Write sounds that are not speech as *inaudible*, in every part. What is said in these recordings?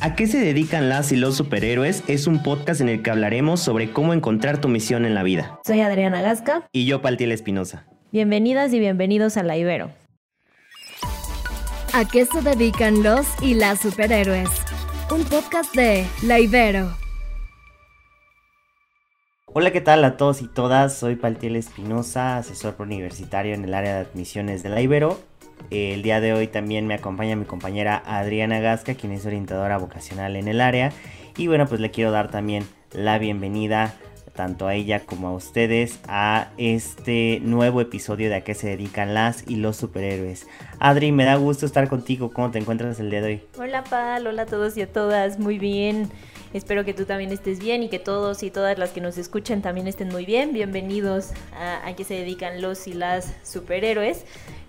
¿A qué se dedican las y los superhéroes? Es un podcast en el que hablaremos sobre cómo encontrar tu misión en la vida. Soy Adriana Gasca. Y yo, Paltiel Espinosa. Bienvenidas y bienvenidos a La Ibero. ¿A qué se dedican los y las superhéroes? Un podcast de La Ibero. Hola, ¿qué tal a todos y todas? Soy Paltiel Espinosa, asesor universitario en el área de admisiones de La Ibero el día de hoy también me acompaña mi compañera Adriana Gasca, quien es orientadora vocacional en el área. Y bueno, pues le quiero dar también la bienvenida tanto a ella como a ustedes a este nuevo episodio de a qué se dedican las y los superhéroes. Adri, me da gusto estar contigo. ¿Cómo te encuentras el día de hoy? Hola Pal, hola a todos y a todas. Muy bien. Espero que tú también estés bien y que todos y todas las que nos escuchen también estén muy bien. Bienvenidos a a qué se dedican los y las superhéroes.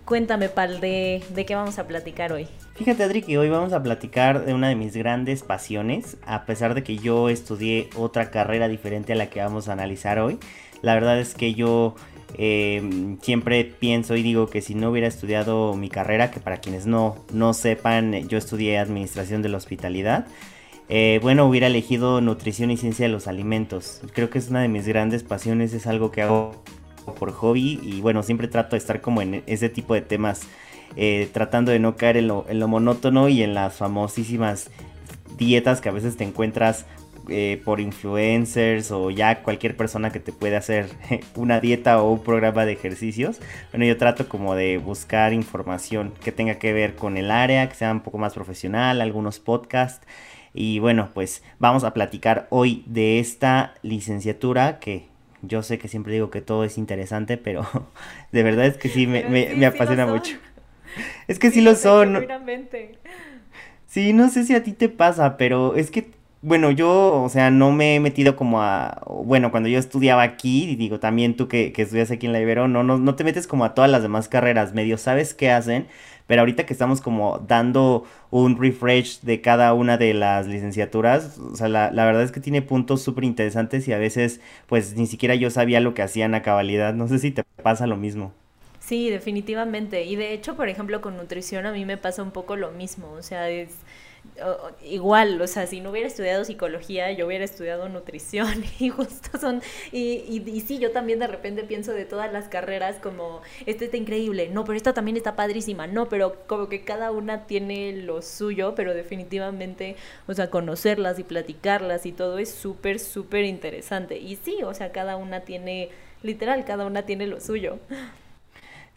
Cuéntame, Pal, de, de, qué vamos a platicar hoy. Fíjate, Adri, que hoy vamos a platicar de una de mis grandes pasiones, a pesar de que yo estudié otra carrera diferente a la que vamos a analizar hoy. La verdad es que yo eh, siempre pienso y digo que si no hubiera estudiado mi carrera, que para quienes no, no sepan, yo estudié Administración de la Hospitalidad. Eh, bueno, hubiera elegido nutrición y ciencia de los alimentos. Creo que es una de mis grandes pasiones, es algo que hago por hobby y bueno, siempre trato de estar como en ese tipo de temas, eh, tratando de no caer en lo, monótono y en las famosísimas dietas que a veces te encuentras eh, por influencers o ya cualquier persona que te puede hacer *laughs* una dieta o un programa de ejercicios. Bueno, yo trato como de buscar información que tenga que ver con el área, que sea un poco más profesional, algunos podcasts. Y bueno, pues vamos a platicar hoy de esta licenciatura que yo sé que siempre digo que todo es interesante, pero *laughs* de verdad es que sí me, me, apasiona mucho. *laughs* Es que sí, lo son. Sí, no sé si a ti te pasa, pero es que, bueno, yo, o sea, no me he metido como a, bueno, cuando yo estudiaba aquí, y digo, también tú que, que estudias aquí en la Ibero, no, no, no te metes como a todas las demás carreras, medio sabes qué hacen, pero ahorita que estamos como dando un refresh de cada una de las licenciaturas, o sea, la, la verdad es que tiene puntos súper interesantes y a veces pues ni siquiera yo sabía lo que hacían a cabalidad. No sé si te pasa lo mismo. Sí, definitivamente. Y de hecho, por ejemplo, con nutrición a mí me pasa un poco lo mismo. O sea, es igual, o sea, si no hubiera estudiado psicología, yo hubiera estudiado nutrición *laughs* y justo son, y, y, sí, yo también de repente pienso de todas las carreras como, este está increíble, no, pero esta también está padrísima, no, pero como que cada una tiene lo suyo, pero definitivamente, o sea, conocerlas y platicarlas y todo es súper, súper interesante. Y sí, o sea, cada una tiene, literal, cada una tiene lo suyo.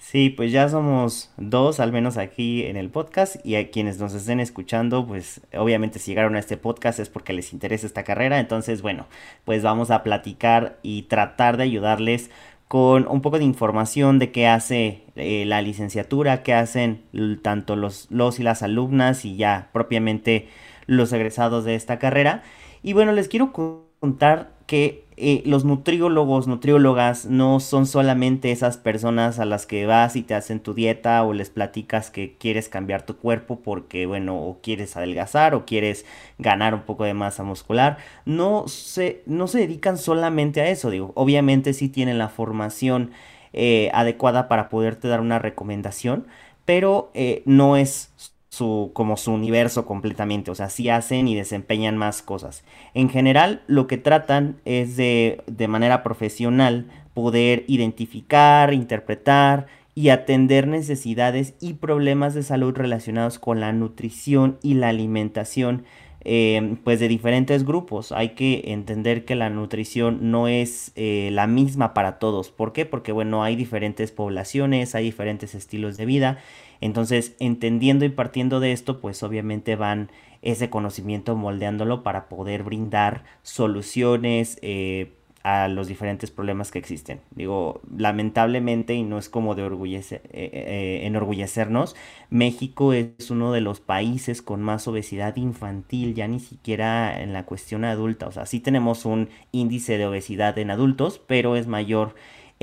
Sí, pues ya somos dos, al menos aquí en el podcast, y a quienes nos estén escuchando, pues obviamente si llegaron a este podcast es porque les interesa esta carrera, entonces bueno, pues vamos a platicar y tratar de ayudarles con un poco de información de qué hace eh, la licenciatura, qué hacen tanto los, los y las alumnas y ya propiamente los egresados de esta carrera. Y bueno, les quiero contar que eh, los nutriólogos, nutriólogas no son solamente esas personas a las que vas y te hacen tu dieta o les platicas que quieres cambiar tu cuerpo porque, bueno, o quieres adelgazar o quieres ganar un poco de masa muscular. No se, no se dedican solamente a eso, digo, obviamente sí tienen la formación eh, adecuada para poderte dar una recomendación, pero eh, no es su, como su universo completamente, o sea, sí hacen y desempeñan más cosas. En general, lo que tratan es de, de manera profesional, poder identificar, interpretar y atender necesidades y problemas de salud relacionados con la nutrición y la alimentación eh, pues de diferentes grupos. Hay que entender que la nutrición no es eh, la misma para todos. ¿Por qué? Porque bueno, hay diferentes poblaciones, hay diferentes estilos de vida entonces, entendiendo y partiendo de esto, pues obviamente van ese conocimiento moldeándolo para poder brindar soluciones, eh, a los diferentes problemas que existen. Digo, lamentablemente, y no es como de eh, eh, enorgullecernos, México es uno de los países con más obesidad infantil, ya ni siquiera en la cuestión adulta. O sea, sí tenemos un índice de obesidad en adultos, pero es mayor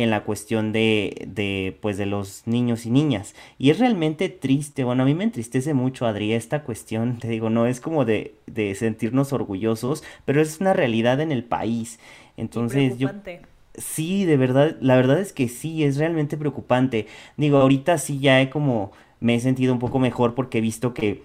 en la cuestión de, de, pues de los niños y niñas. Y es realmente triste, bueno, a mí me entristece mucho, Adri, esta cuestión, te digo, no es como de, de sentirnos orgullosos, pero es una realidad en el país. Entonces yo... Sí, de verdad, la verdad es que sí, es realmente preocupante. Digo, ahorita sí ya he como, me he sentido un poco mejor porque he visto que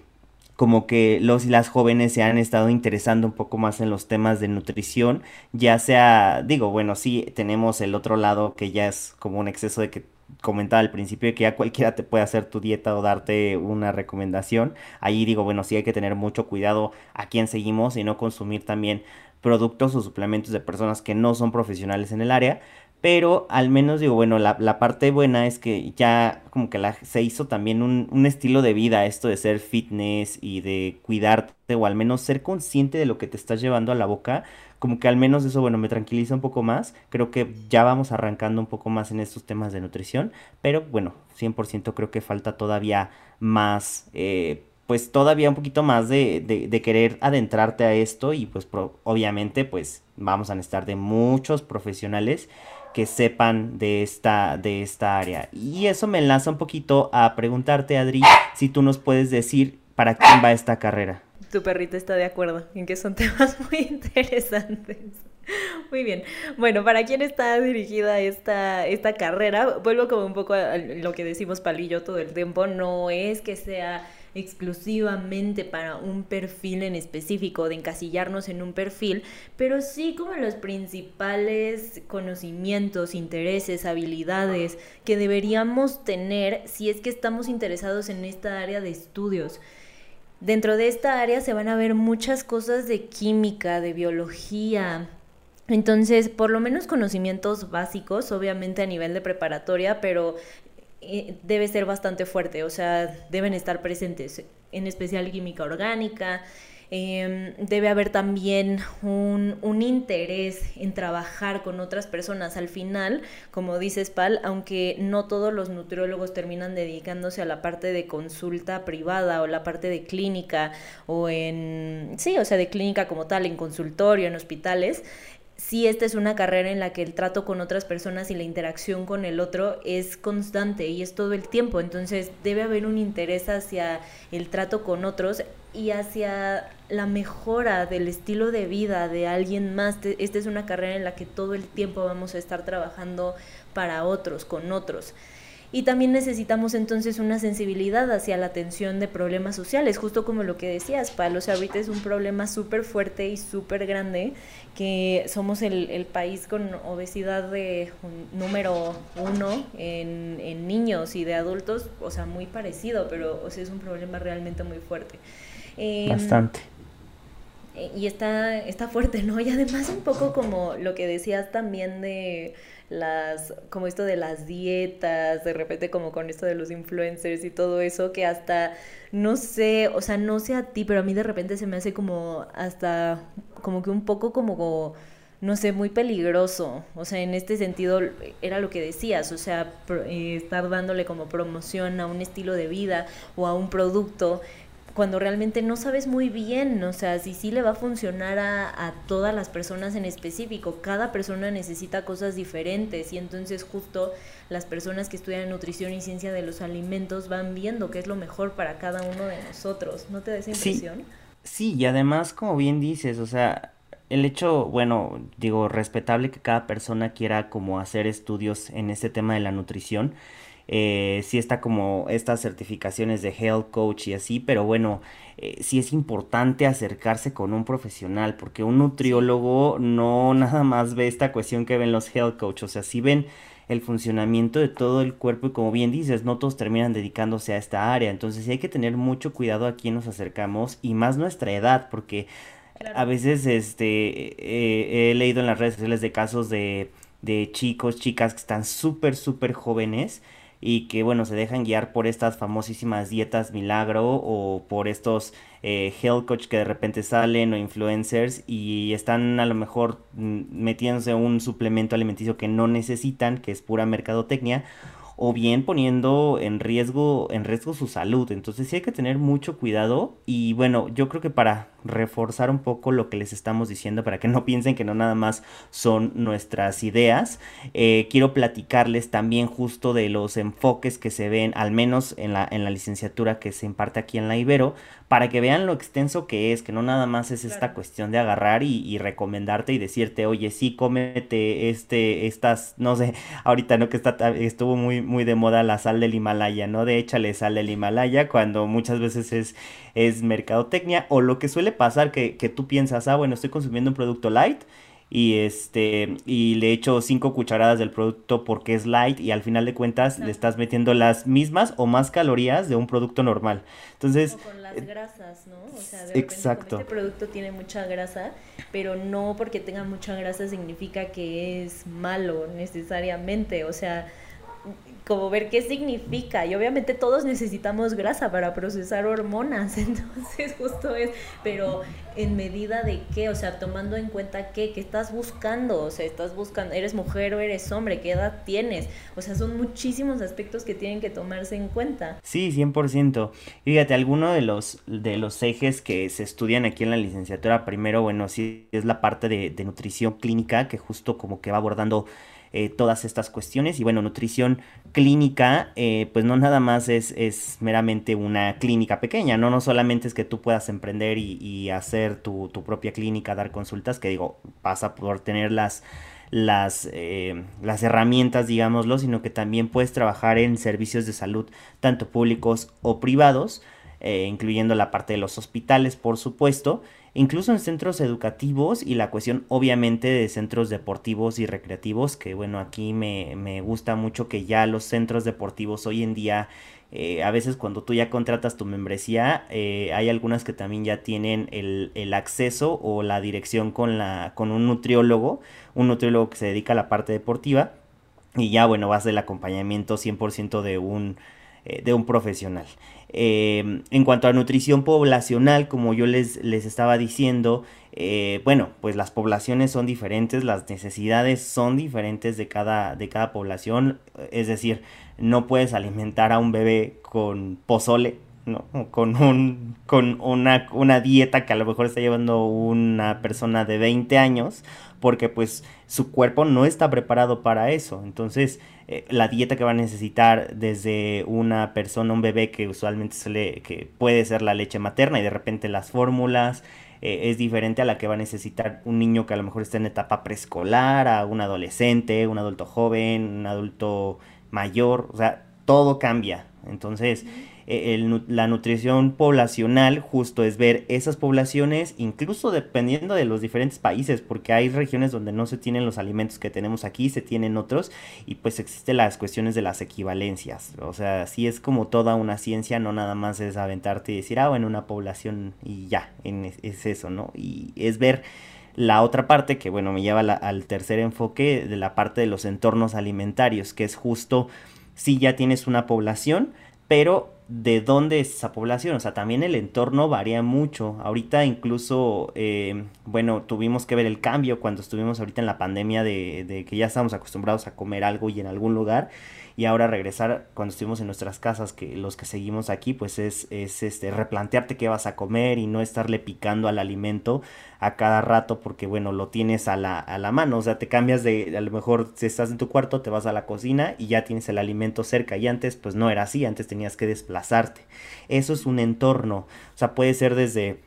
como que los y las jóvenes se han estado interesando un poco más en los temas de nutrición, ya sea, digo, bueno, sí, tenemos el otro lado que ya es como un exceso de que comentaba al principio que ya cualquiera te puede hacer tu dieta o darte una recomendación. Ahí digo, bueno, sí hay que tener mucho cuidado a quién seguimos y no consumir también productos o suplementos de personas que no son profesionales en el área, pero al menos digo, bueno, la, parte buena es que ya como que la, se hizo también un, un, estilo de vida, esto de ser fitness y de cuidarte o al menos ser consciente de lo que te estás llevando a la boca, como que al menos eso, bueno, me tranquiliza un poco más, creo que ya vamos arrancando un poco más en estos temas de nutrición, pero bueno, 100% creo que falta todavía más... Eh, pues todavía un poquito más de, de, querer adentrarte a esto y pues obviamente pues vamos a necesitar de muchos profesionales que sepan de esta, de esta área. Y eso me enlaza un poquito a preguntarte, Adri, si tú nos puedes decir para quién va esta carrera. Tu perrita está de acuerdo en que son *laughs* temas muy interesantes. Muy bien. Bueno, ¿para quién está dirigida esta, esta carrera? Vuelvo como un poco a lo que decimos Palillo todo el tiempo. No es que sea exclusivamente para un perfil en específico, de encasillarnos en un perfil, pero sí como los principales conocimientos, intereses, habilidades que deberíamos tener si es que estamos interesados en esta área de estudios. Dentro de esta área se van a ver muchas cosas de química, de biología, entonces, por lo menos conocimientos básicos, obviamente a nivel de preparatoria, pero debe ser bastante fuerte, o sea, deben estar presentes, en especial química orgánica. Em, debe haber también un, un, interés en trabajar con otras personas. Al final, como dices, Pal, aunque no todos los nutriólogos terminan dedicándose a la parte de consulta privada o la parte de clínica o en, sí, o sea, de clínica como tal, en consultorio, en hospitales, si esta es una carrera en la que el trato con otras personas y la interacción con el otro es constante y es todo el tiempo. Entonces debe haber un interés hacia el trato con otros y hacia la mejora del estilo de vida de alguien más. Esta es una carrera en la que todo el tiempo vamos a estar trabajando para otros, con otros. Y también necesitamos entonces una sensibilidad hacia la atención de problemas sociales, justo como lo que decías, Palo. O sea, ahorita es un problema súper fuerte y súper grande, que somos el, país con obesidad de número uno en, en, niños y de adultos, o sea, muy parecido, pero o sea, es un problema realmente muy fuerte. Em, Bastante y está, está fuerte, ¿no? Y además un poco como lo que decías también de las, como esto de las dietas, de repente como con esto de los influencers y todo eso, que hasta, no sé, o sea, no sé a ti, pero a mí de repente se me hace como hasta, como que un poco como, no sé, muy peligroso. O sea, en este sentido era lo que decías, o sea, eh, estar dándole como promoción a un estilo de vida o a un producto cuando realmente no sabes muy bien, o sea, si sí le va a funcionar a, todas las personas en específico. Cada persona necesita cosas diferentes y entonces justo las personas que estudian nutrición y ciencia de los alimentos van viendo qué es lo mejor para cada uno de nosotros. ¿No te da esa impresión? Sí, sí y además, como bien dices, o sea, el hecho, bueno, digo, respetable que cada persona quiera como hacer estudios en este tema de la nutrición eh, sí está como estas certificaciones de health coach y así, pero bueno, eh, sí es importante acercarse con un profesional, porque un nutriólogo no nada más ve esta cuestión que ven los health coach, o sea, sí ven el funcionamiento de todo el cuerpo y como bien dices, no todos terminan dedicándose a esta área, entonces sí hay que tener mucho cuidado a quién nos acercamos y más nuestra edad, porque a veces este eh, he leído en las redes sociales de casos de, de chicos, chicas que están súper, súper jóvenes y que bueno, se dejan guiar por estas famosísimas dietas milagro o por estos eh, health coach que de repente salen o influencers y están a lo mejor mm, metiéndose un suplemento alimenticio que no necesitan, que es pura mercadotecnia o bien poniendo en riesgo, en riesgo su salud. Entonces sí hay que tener mucho cuidado y bueno, yo creo que para reforzar un poco lo que les estamos diciendo, para que no piensen que no nada más son nuestras ideas, eh, quiero platicarles también justo de los enfoques que se ven, al menos en la, en la licenciatura que se imparte aquí en la Ibero, para que vean lo extenso que es, que no nada más es esta cuestión de agarrar y, recomendarte y decirte, oye, sí, cómete este, estas, no sé, ahorita no que está, estuvo muy, muy de moda la sal del Himalaya, ¿no? De échale sal del Himalaya, cuando muchas veces es, es mercadotecnia, o lo que suele pasar que, que tú piensas, ah, bueno, estoy consumiendo un producto light, y este y le echo cinco cucharadas del producto porque es light y al final de cuentas le estás metiendo las mismas o más calorías de un producto normal. Entonces, o con las grasas, ¿no? O sea, de exacto. este producto tiene mucha grasa, pero no porque tenga mucha grasa significa que es malo necesariamente, o sea, como ver qué significa. Y obviamente todos necesitamos grasa para procesar hormonas, *laughs* entonces justo es, pero en medida de qué, o sea, tomando en cuenta qué, qué estás buscando, o sea, estás buscando, eres mujer o eres hombre, qué edad tienes, o sea, son muchísimos aspectos que tienen que tomarse en cuenta. Sí, 100%. Fíjate, alguno de los, de los ejes que se estudian aquí en la licenciatura, primero, bueno, sí es la parte de, de nutrición clínica, que justo como que va abordando eh, todas estas cuestiones. Y bueno, nutrición clínica, eh, pues no nada más es, es, meramente una clínica pequeña, ¿no? No solamente es que tú puedas emprender y, hacer tu, propia clínica, dar consultas, que digo, pasa por tener las, las, eh, las herramientas, digámoslo, sino que también puedes trabajar en servicios de salud, tanto públicos o privados, incluyendo la parte de los hospitales, por supuesto, incluso en centros educativos y la cuestión obviamente de centros deportivos y recreativos, que bueno, aquí me, me gusta mucho que ya los centros deportivos hoy en día eh, a veces cuando tú ya contratas tu membresía, eh, hay algunas que también ya tienen el, el, acceso o la dirección con, la, con un nutriólogo, un nutriólogo que se dedica a la parte deportiva, y ya bueno, vas del acompañamiento 100% de un, eh, de un profesional. Em, en cuanto a nutrición poblacional, como yo les, les estaba diciendo, eh, bueno, pues las poblaciones son diferentes, las necesidades son diferentes de cada, de cada población, es decir, no puedes alimentar a un bebé con pozole, ¿no? Con, un, con una, una dieta que a lo mejor está llevando una persona de 20 años, porque pues su cuerpo no está preparado para eso. Entonces, eh, la dieta que va a necesitar desde una persona, un bebé que usualmente se le, que puede ser la leche materna y de repente las fórmulas, eh, es diferente a la que va a necesitar un niño que a lo mejor está en etapa preescolar, a un adolescente, un adulto joven, un adulto mayor, o sea, todo cambia. Entonces, eh, la nutrición poblacional justo es ver esas poblaciones, incluso dependiendo de los diferentes países, porque hay regiones donde no se tienen los alimentos que tenemos aquí, se tienen otros, y pues existen las cuestiones de las equivalencias. O sea, sí es como toda una ciencia, no nada más es aventarte y decir, ah, bueno, una población y ya, es eso, ¿no? Y es ver la otra parte que, bueno, me lleva al tercer enfoque de la parte de los entornos alimentarios, que es justo si ya tienes una población, pero de dónde es esa población, o sea, también el entorno varía mucho. Ahorita incluso, eh, bueno, tuvimos que ver el cambio cuando estuvimos ahorita en la pandemia de, de que ya estábamos acostumbrados a comer algo y en algún lugar y ahora regresar cuando estuvimos en nuestras casas, que los que seguimos aquí, pues es, es este, replantearte qué vas a comer y no estarle picando al alimento a cada rato porque bueno, lo tienes a la, a la mano, o sea, te cambias de, a lo mejor si estás en tu cuarto, te vas a la cocina y ya tienes el alimento cerca. Y antes pues no era así, antes tenías que desplazarte. Eso es un entorno, o sea, puede ser desde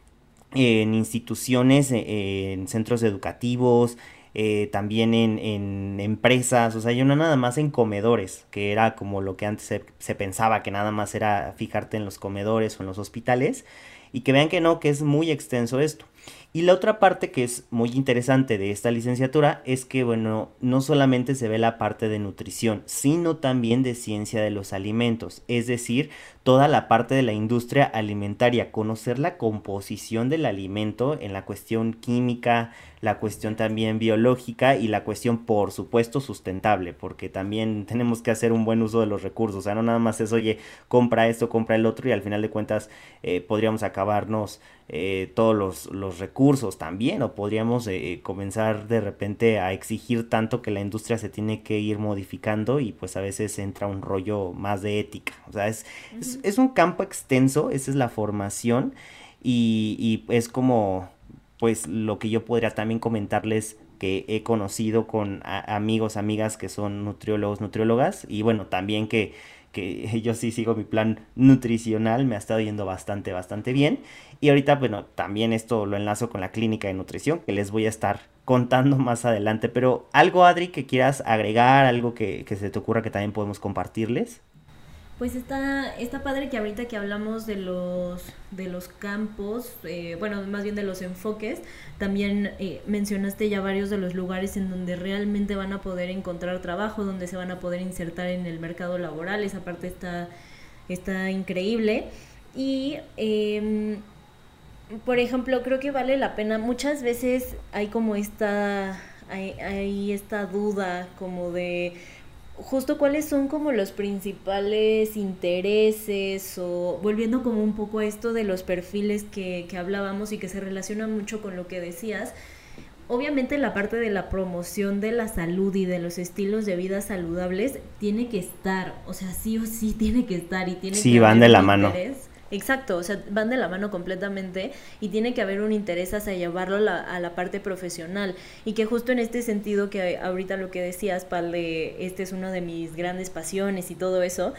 en instituciones, en centros educativos, eh, también en, empresas, o sea, yo no nada más en comedores, que era como lo que antes se, pensaba, que nada más era fijarte en los comedores o en los hospitales, y que vean que no, que es muy extenso esto. Y la otra parte que es muy interesante de esta licenciatura es que, bueno, no solamente se ve la parte de nutrición, sino también de ciencia de los alimentos, es decir, toda la parte de la industria alimentaria, conocer la composición del alimento en la cuestión química, la cuestión también biológica y la cuestión, por supuesto, sustentable, porque también *laughs* tenemos que hacer un buen uso de los recursos, o sea, no nada más es, oye, compra esto, compra el otro y al final de cuentas eh, podríamos acabarnos eh, todos los, recursos también o podríamos eh, comenzar de repente a exigir tanto que la industria se tiene que ir modificando y pues a veces entra un rollo más de ética. O sea, es, es, un campo extenso, esa es la formación y, y es como pues lo que yo podría también comentarles que he conocido con amigos, amigas que son nutriólogos, nutriólogas y bueno, también que que yo sí sigo mi plan nutricional, me ha estado yendo bastante, bastante bien. Y ahorita, bueno, también esto lo enlazo con la clínica de nutrición, que les voy a estar contando *laughs* más adelante. Pero algo, Adri, que quieras agregar, algo que, que se te ocurra que también podemos compartirles. Pues está, está padre que ahorita que hablamos de los, de los campos, eh, bueno, más bien de los enfoques, también eh, mencionaste ya varios de los lugares en donde realmente van a poder encontrar trabajo, donde se van a poder insertar en el mercado laboral, esa parte está, está increíble. Y, em, por ejemplo, creo que vale la pena, muchas veces hay como esta, hay, hay esta duda como de justo cuáles son como los principales intereses o volviendo como un poco a esto de los perfiles que, que hablábamos y que se relaciona mucho con lo que decías. Obviamente la parte de la promoción de la salud y de los estilos de vida saludables tiene que estar, o sea, sí o sí tiene que estar y tiene sí, que van de la mano. Exacto, o sea, van de la mano completamente y tiene que haber un interés hacia llevarlo a la, parte profesional. Y que justo en este sentido que ahorita lo que decías, Pal, de este es una de mis grandes pasiones y todo eso,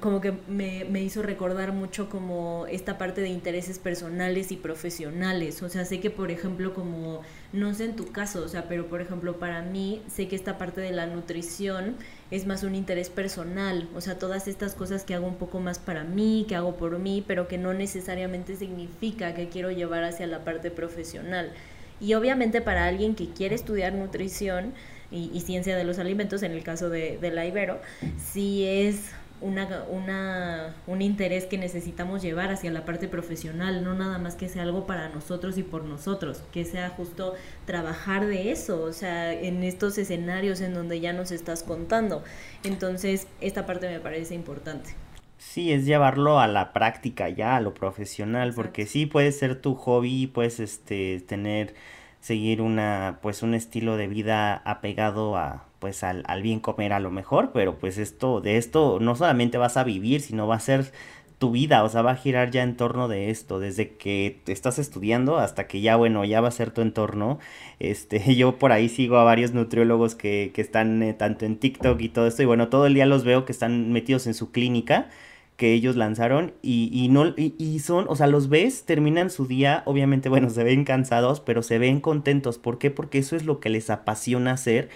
como que me, me, hizo recordar mucho como esta parte de intereses personales y profesionales. O sea, sé que, por ejemplo, como, no sé en tu caso, o sea, pero por ejemplo, para mí, sé que esta parte de la nutrición es más un interés personal. O sea, todas estas cosas que hago un poco más para mí, que hago por mí, pero que no necesariamente significa que quiero llevar hacia la parte profesional. Y obviamente para alguien que quiere estudiar nutrición y, ciencia de los alimentos, en el caso de, de la Ibero, sí es una, una, un interés que necesitamos llevar hacia la parte profesional, no nada más que sea algo para nosotros y por nosotros, que sea justo trabajar de eso, o sea, en estos escenarios en donde ya nos estás contando. Entonces, esta parte me parece importante. Sí, es llevarlo a la práctica ya, a lo profesional, porque sí puede ser tu hobby, puedes este tener seguir una pues un estilo de vida apegado a pues al, al, bien comer a lo mejor, pero pues esto, de esto no solamente vas a vivir, sino va a ser tu vida, o sea, va a girar ya en torno de esto, desde que estás estudiando hasta que ya, bueno, ya va a ser tu entorno. Este, *laughs* yo por ahí sigo a varios nutriólogos que, que están eh, tanto en TikTok y todo esto, y bueno, todo el día los veo que están metidos en su clínica que ellos lanzaron y, y no y, y, son, o sea, los ves, terminan su día, obviamente, bueno, se ven cansados, pero se ven contentos. ¿Por qué? Porque eso es lo que les apasiona hacer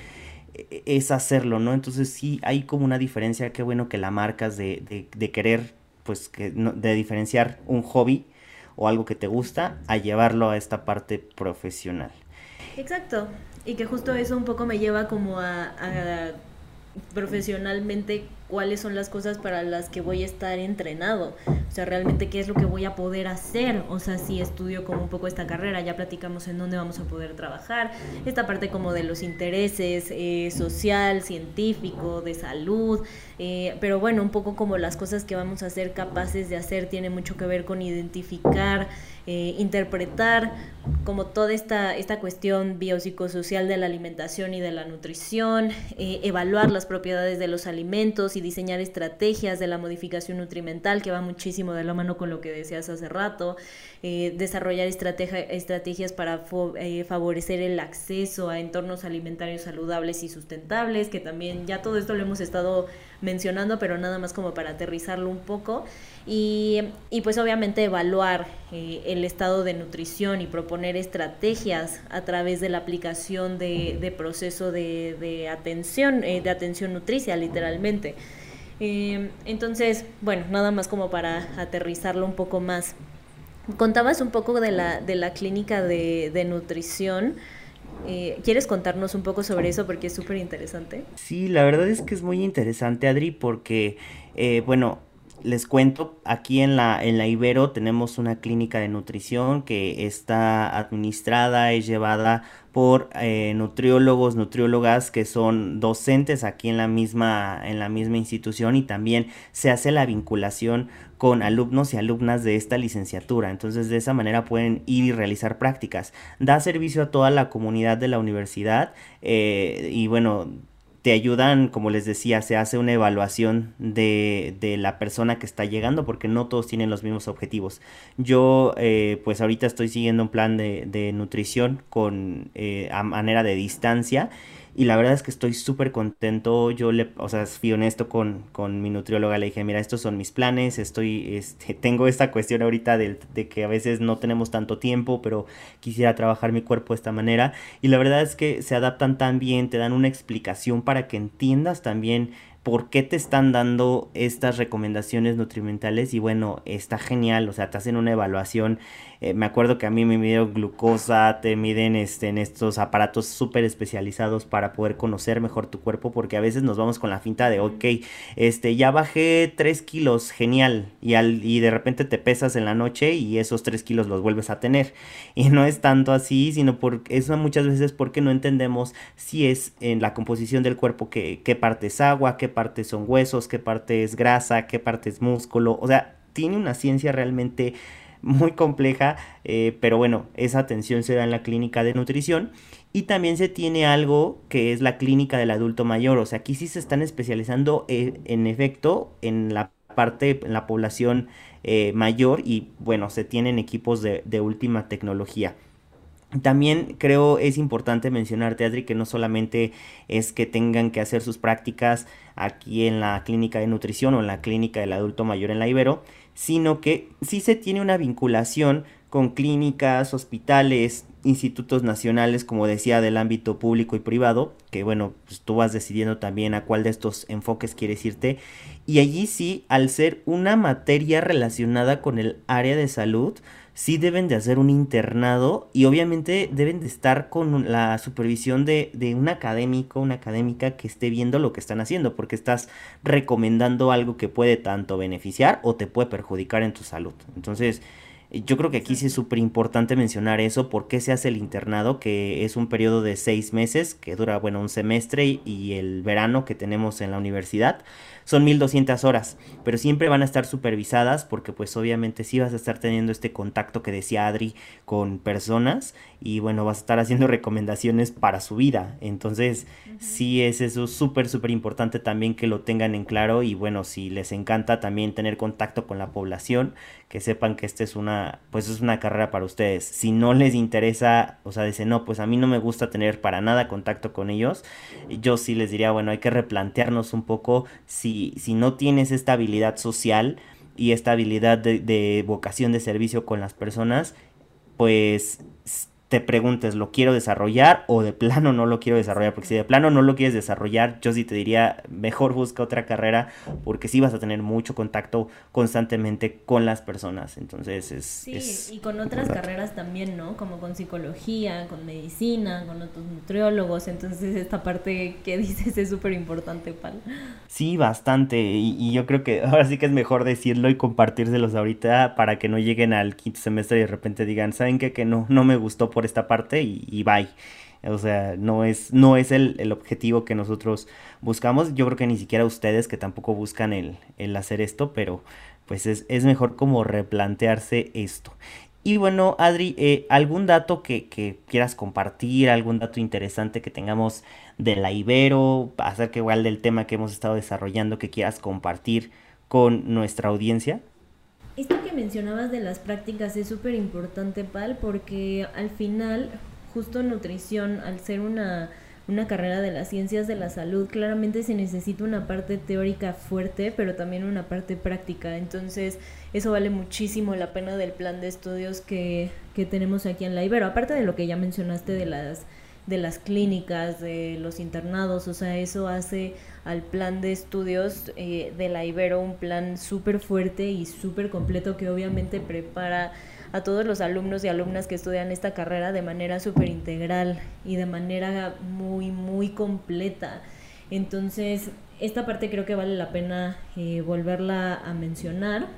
es hacerlo, ¿no? Entonces sí hay como una diferencia, qué bueno que la marcas de, de, querer, pues, que, de diferenciar un hobby o algo que te gusta a llevarlo a esta parte profesional. Exacto, y que justo eso un poco me lleva como a, a profesionalmente cuáles son las cosas para las que voy a estar entrenado, o sea, realmente qué es lo que voy a poder hacer, o sea, si estudio como un poco esta carrera, ya platicamos en dónde vamos a poder trabajar, esta parte como de los intereses eh, social, científico, de salud, eh, pero bueno, un poco como las cosas que vamos a ser capaces de hacer tiene mucho que ver con identificar, eh, interpretar como toda esta, esta cuestión biopsicosocial de la alimentación y de la nutrición, evaluar las propiedades de los alimentos diseñar estrategias de la modificación nutrimental, que va muchísimo de la mano con lo que decías hace rato, eh, desarrollar estrategias para eh, favorecer el acceso a entornos alimentarios saludables y sustentables, que también ya todo esto lo hemos estado mencionando, pero nada más como para aterrizarlo un poco. Y, y pues obviamente evaluar eh, el estado de nutrición y proponer estrategias a través de la aplicación de, proceso de, de atención, de atención nutricia literalmente. entonces, bueno, nada más como para aterrizarlo un poco más. contabas un poco de la, de la clínica de, de nutrición. Eh, ¿Quieres contarnos un poco sobre eso? Porque es súper interesante. Sí, la verdad es que es muy interesante, Adri, porque, eh, bueno, les cuento, aquí en la, en la Ibero tenemos una clínica de nutrición que está administrada, y llevada por eh, nutriólogos, nutriólogas que son docentes aquí en la misma en la misma institución y también se hace la vinculación con alumnos y alumnas de esta licenciatura. Entonces de esa manera pueden ir y realizar prácticas. Da servicio a toda la comunidad de la universidad eh, y bueno, te ayudan, como les decía, se hace una evaluación de, de, la persona que está llegando porque no todos tienen los mismos objetivos. Yo pues pues ahorita estoy siguiendo un plan de, de nutrición con eh, a manera de distancia y la verdad es que estoy súper contento. Yo le, o sea, fui honesto con, con, mi nutrióloga. Le dije, mira, estos son mis planes. Estoy, este, *laughs* tengo esta cuestión ahorita de, de, que a veces no tenemos tanto tiempo, pero quisiera trabajar mi cuerpo de esta manera. Y la verdad es que se adaptan tan bien, te dan una explicación para que entiendas también por qué te están dando estas recomendaciones nutrimentales y bueno, está genial, o sea, te hacen una evaluación eh, me acuerdo que a mí me midieron glucosa, te miden este, en estos aparatos súper especializados para poder conocer mejor tu cuerpo, porque a veces nos vamos con la finta de, ok, este, ya bajé 3 kilos, genial, y, al, y de repente te pesas en la noche y esos 3 kilos los vuelves a tener. Y no es tanto así, sino porque eso muchas veces porque no entendemos si es en la composición del cuerpo qué, qué parte es agua, qué parte son huesos, qué parte es grasa, qué parte es músculo, o sea, tiene una ciencia realmente muy compleja, eh, pero bueno, esa atención se da en la clínica de nutrición. Y también se tiene algo que es la clínica del adulto mayor, o sea, aquí sí se están especializando eh, en efecto en la parte, en la población eh, mayor y bueno, se tienen equipos de, de última tecnología. También creo es importante mencionar, Adri, que no solamente es que tengan que hacer sus prácticas aquí en la clínica de nutrición o en la clínica del adulto mayor en la Ibero, sino que sí se tiene una vinculación con clínicas, hospitales, institutos nacionales, como decía, del ámbito público y privado, que bueno, pues tú vas decidiendo también a cuál de estos enfoques quieres irte. Y allí sí, al ser una materia relacionada con el área de salud, sí deben de hacer un internado y obviamente deben de estar con la supervisión de, de, un académico, una académica que esté viendo lo que están haciendo, porque estás recomendando algo que puede tanto beneficiar o te puede perjudicar en tu salud. Entonces, yo creo que aquí sí es súper importante mencionar eso, por qué se hace el internado, que es un periodo de seis meses, que dura, bueno, un semestre y el verano que tenemos en la universidad son 1200 horas, pero siempre van a estar supervisadas porque pues obviamente sí vas a estar teniendo este contacto que decía Adri con personas y bueno, vas a estar haciendo *laughs* recomendaciones para su vida. Entonces, sí es eso súper, súper importante también que lo tengan en claro y bueno, si les encanta también tener contacto con la población, que sepan que esta es una, pues es una carrera para ustedes. Si no les interesa, o sea, dicen, no, pues a mí no me gusta tener para nada contacto con ellos, yo sí les diría, bueno, hay que replantearnos un poco si si, no tienes esta habilidad social y esta habilidad de, de vocación de servicio con las personas, pues te preguntes, ¿lo quiero desarrollar o de plano no lo quiero desarrollar? Porque si de plano no lo quieres desarrollar, yo sí te diría, mejor busca otra carrera porque sí vas a tener mucho contacto constantemente con las personas. Entonces es... Sí, y con otras carreras también, ¿no? Como con psicología, con medicina, con otros nutriólogos. Entonces esta parte que *laughs* dices es súper importante, Pal. Sí, bastante. Y, y yo creo que ahora sí que es mejor decirlo y compartírselos ahorita para que no lleguen al quinto semestre y de repente digan, ¿saben qué? Que no, no me gustó por esta parte y, bye. O sea, no es, no es el, objetivo que nosotros buscamos. Yo creo que ni siquiera ustedes que tampoco buscan el, el hacer esto, pero pues es, es, mejor como replantearse esto. Y bueno, Adri, eh, ¿algún dato que, que, quieras compartir? ¿Algún dato interesante que tengamos de la Ibero? Acerca igual del tema que hemos estado desarrollando que quieras compartir con nuestra audiencia. Esto que mencionabas de las prácticas es súper importante, Pal, porque al final, justo nutrición, al ser una, una carrera de las ciencias de la salud, claramente se necesita una parte teórica fuerte, pero también una parte práctica. Entonces, eso vale muchísimo la pena del plan de estudios que, que tenemos aquí en la Ibero. Aparte de lo que ya mencionaste de las de las clínicas, de los internados, o sea, eso hace al plan de estudios eh, de la Ibero un plan súper fuerte y súper completo que obviamente prepara a todos los alumnos y alumnas que estudian esta carrera de manera súper integral y de manera muy, muy completa. Entonces, esta parte creo que vale la pena eh, volverla a mencionar.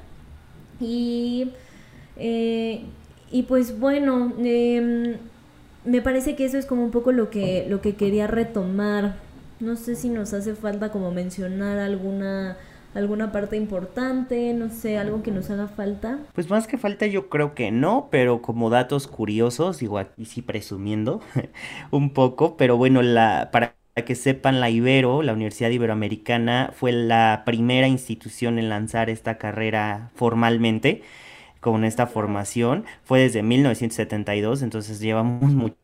Y, eh, y pues bueno, em, me parece que eso es como un poco lo que, lo que quería retomar. No sé si nos hace falta como mencionar alguna alguna parte importante, no sé, algo que nos haga falta. Pues más que falta yo creo que no, pero como datos curiosos, digo aquí sí presumiendo *laughs* un poco, pero bueno, la para que sepan, la Ibero, la Universidad Iberoamericana, fue la primera institución en lanzar esta carrera formalmente con esta formación. Fue desde 1972, entonces llevamos *laughs* mucho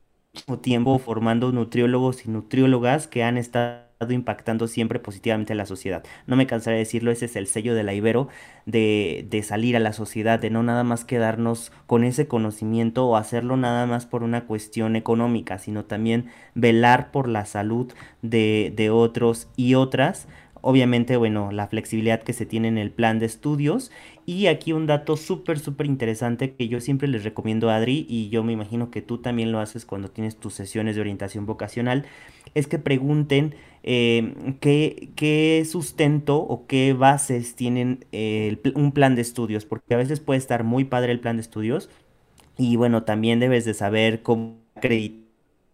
tiempo formando nutriólogos y nutriólogas que han estado impactando siempre positivamente a la sociedad. No me cansaré de decirlo, ese es el sello de la Ibero, de, de, salir a la sociedad, de no nada más quedarnos con ese conocimiento o hacerlo nada más por una cuestión económica, sino también velar por la salud de, de otros y otras Obviamente, bueno, la flexibilidad que se tiene en el plan de estudios. Y aquí un dato súper, súper interesante que yo siempre les recomiendo, Adri, y yo me imagino que tú también lo haces cuando tienes tus sesiones de orientación vocacional, es que pregunten eh, qué, sustento o qué bases tienen un plan de estudios, porque a veces puede estar muy padre el plan de estudios. Y bueno, también debes de saber cómo acreditar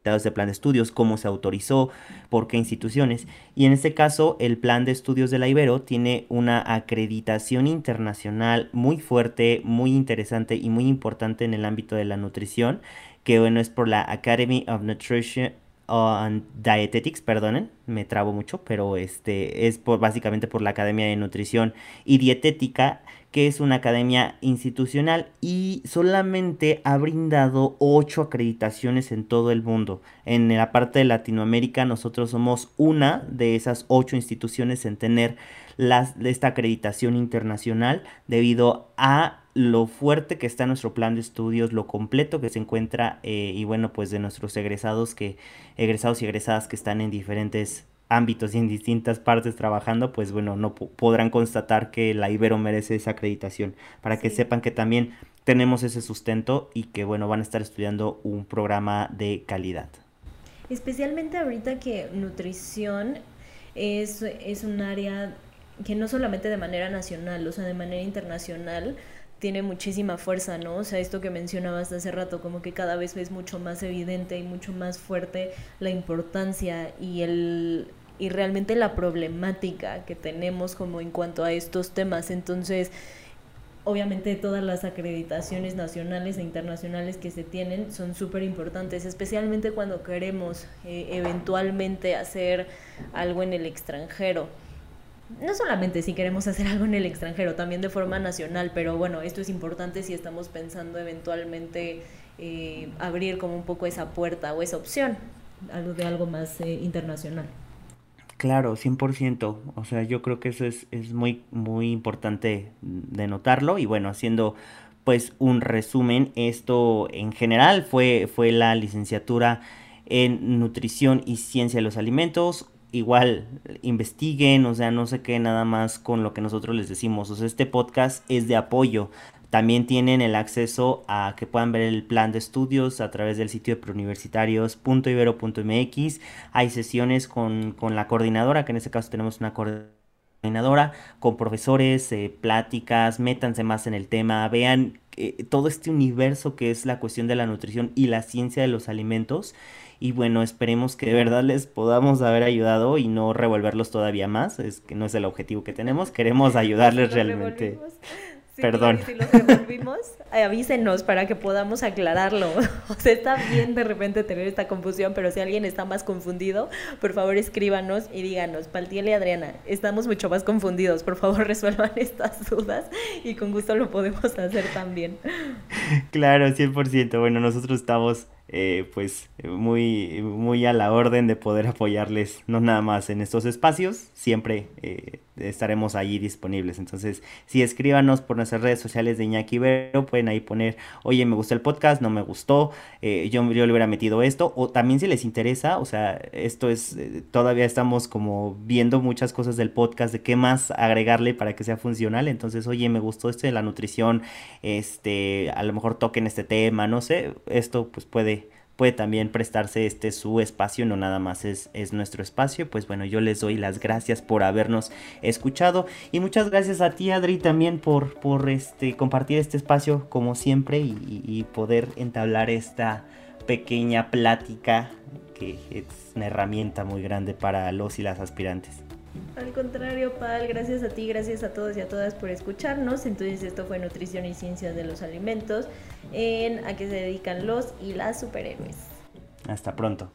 de plan de estudios, cómo se autorizó, por qué instituciones. Y en este caso, el plan de estudios de la Ibero tiene una acreditación internacional muy fuerte, muy interesante y muy importante en el ámbito de la nutrición, que bueno, es por la Academy of Nutrition and Dietetics, perdonen, me trabo mucho, pero este es por, básicamente por la Academia de Nutrición y Dietética que es una academia institucional y solamente ha brindado ocho acreditaciones en todo el mundo. En la parte de Latinoamérica nosotros somos una de esas ocho instituciones en tener las, esta acreditación internacional debido a lo fuerte que está nuestro plan de estudios, lo completo que se encuentra eh, y bueno pues de nuestros egresados que egresados y egresadas que están en diferentes ámbitos y en distintas partes trabajando, pues bueno, no podrán constatar que la Ibero merece esa acreditación, para que sepan que también tenemos ese sustento y que bueno, van a estar estudiando un programa de calidad. Especialmente ahorita que nutrición es, es un área que no solamente de manera nacional, o sea, de manera internacional, tiene muchísima fuerza, ¿no? O sea, esto que mencionabas hace rato, como que cada vez es mucho más evidente y mucho más fuerte la importancia y el y realmente la problemática que tenemos como en cuanto a estos temas. Entonces, obviamente todas las acreditaciones nacionales e internacionales que se tienen son súper importantes, especialmente cuando queremos eh, eventualmente hacer algo en el extranjero no solamente si queremos hacer algo en el extranjero, también de forma nacional, pero bueno, esto es importante si estamos pensando eventualmente eh, abrir como un poco esa puerta o esa opción algo de algo más eh, internacional. Claro, 100%. O sea, yo creo que eso es, es muy, muy importante de notarlo. Y bueno, haciendo pues un resumen, esto en general fue, fue la licenciatura en nutrición y ciencia de los alimentos, igual investiguen, o sea, no se queden nada más con lo que nosotros les decimos. O sea, este podcast es de apoyo. También tienen el acceso a que puedan ver el plan de estudios a través del sitio de preuniversitarios.ibero.mx. Hay sesiones con, con, la coordinadora, que en este caso tenemos una coordinadora, con profesores, eh, pláticas, métanse más en el tema, vean eh, todo este universo que es la cuestión de la nutrición y la ciencia de los alimentos y bueno, esperemos que de verdad les podamos haber ayudado y no revolverlos todavía más. Es que no es el objetivo que tenemos. Queremos ayudarles *laughs* realmente. Perdón. Si los revolvimos, *laughs* avísenos para que podamos aclararlo. *laughs* O sea, está bien de repente tener esta confusión, pero si alguien está más confundido, por favor escríbanos y díganos, Paltiel y Adriana, estamos mucho más confundidos, por favor *laughs* resuelvan estas dudas y con gusto lo podemos hacer también. Claro, 100%. Bueno, nosotros estamos eh, pues muy, muy a la orden de poder apoyarles, no nada más en estos espacios, siempre... Eh, estaremos allí disponibles. Entonces, si escríbanos por nuestras redes sociales de Iñaki Vero, pueden ahí poner, oye, me gustó el podcast, no me gustó, eh, yo, yo le hubiera metido esto, o también si les interesa, o sea, esto es, eh, todavía estamos como viendo muchas cosas del podcast, de qué más agregarle para que sea funcional. Entonces, oye, me gustó esto de la nutrición, este, a lo mejor toquen este tema, no sé, esto pues puede puede también prestarse este su espacio, no nada más es, es, nuestro espacio. Pues bueno, yo les doy las gracias por habernos escuchado y muchas gracias a ti Adri también por, por este, compartir este espacio como siempre y, y poder entablar esta pequeña plática que es una herramienta muy grande para los y las aspirantes. Al contrario, Pal, gracias a ti, gracias a todos y a todas por escucharnos. Entonces esto fue Nutrición y Ciencias de los Alimentos, en a qué se dedican los y las superhéroes. Hasta pronto.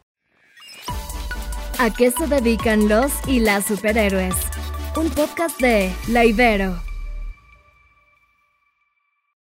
¿A qué se dedican los y las superhéroes? Un podcast de La Ibero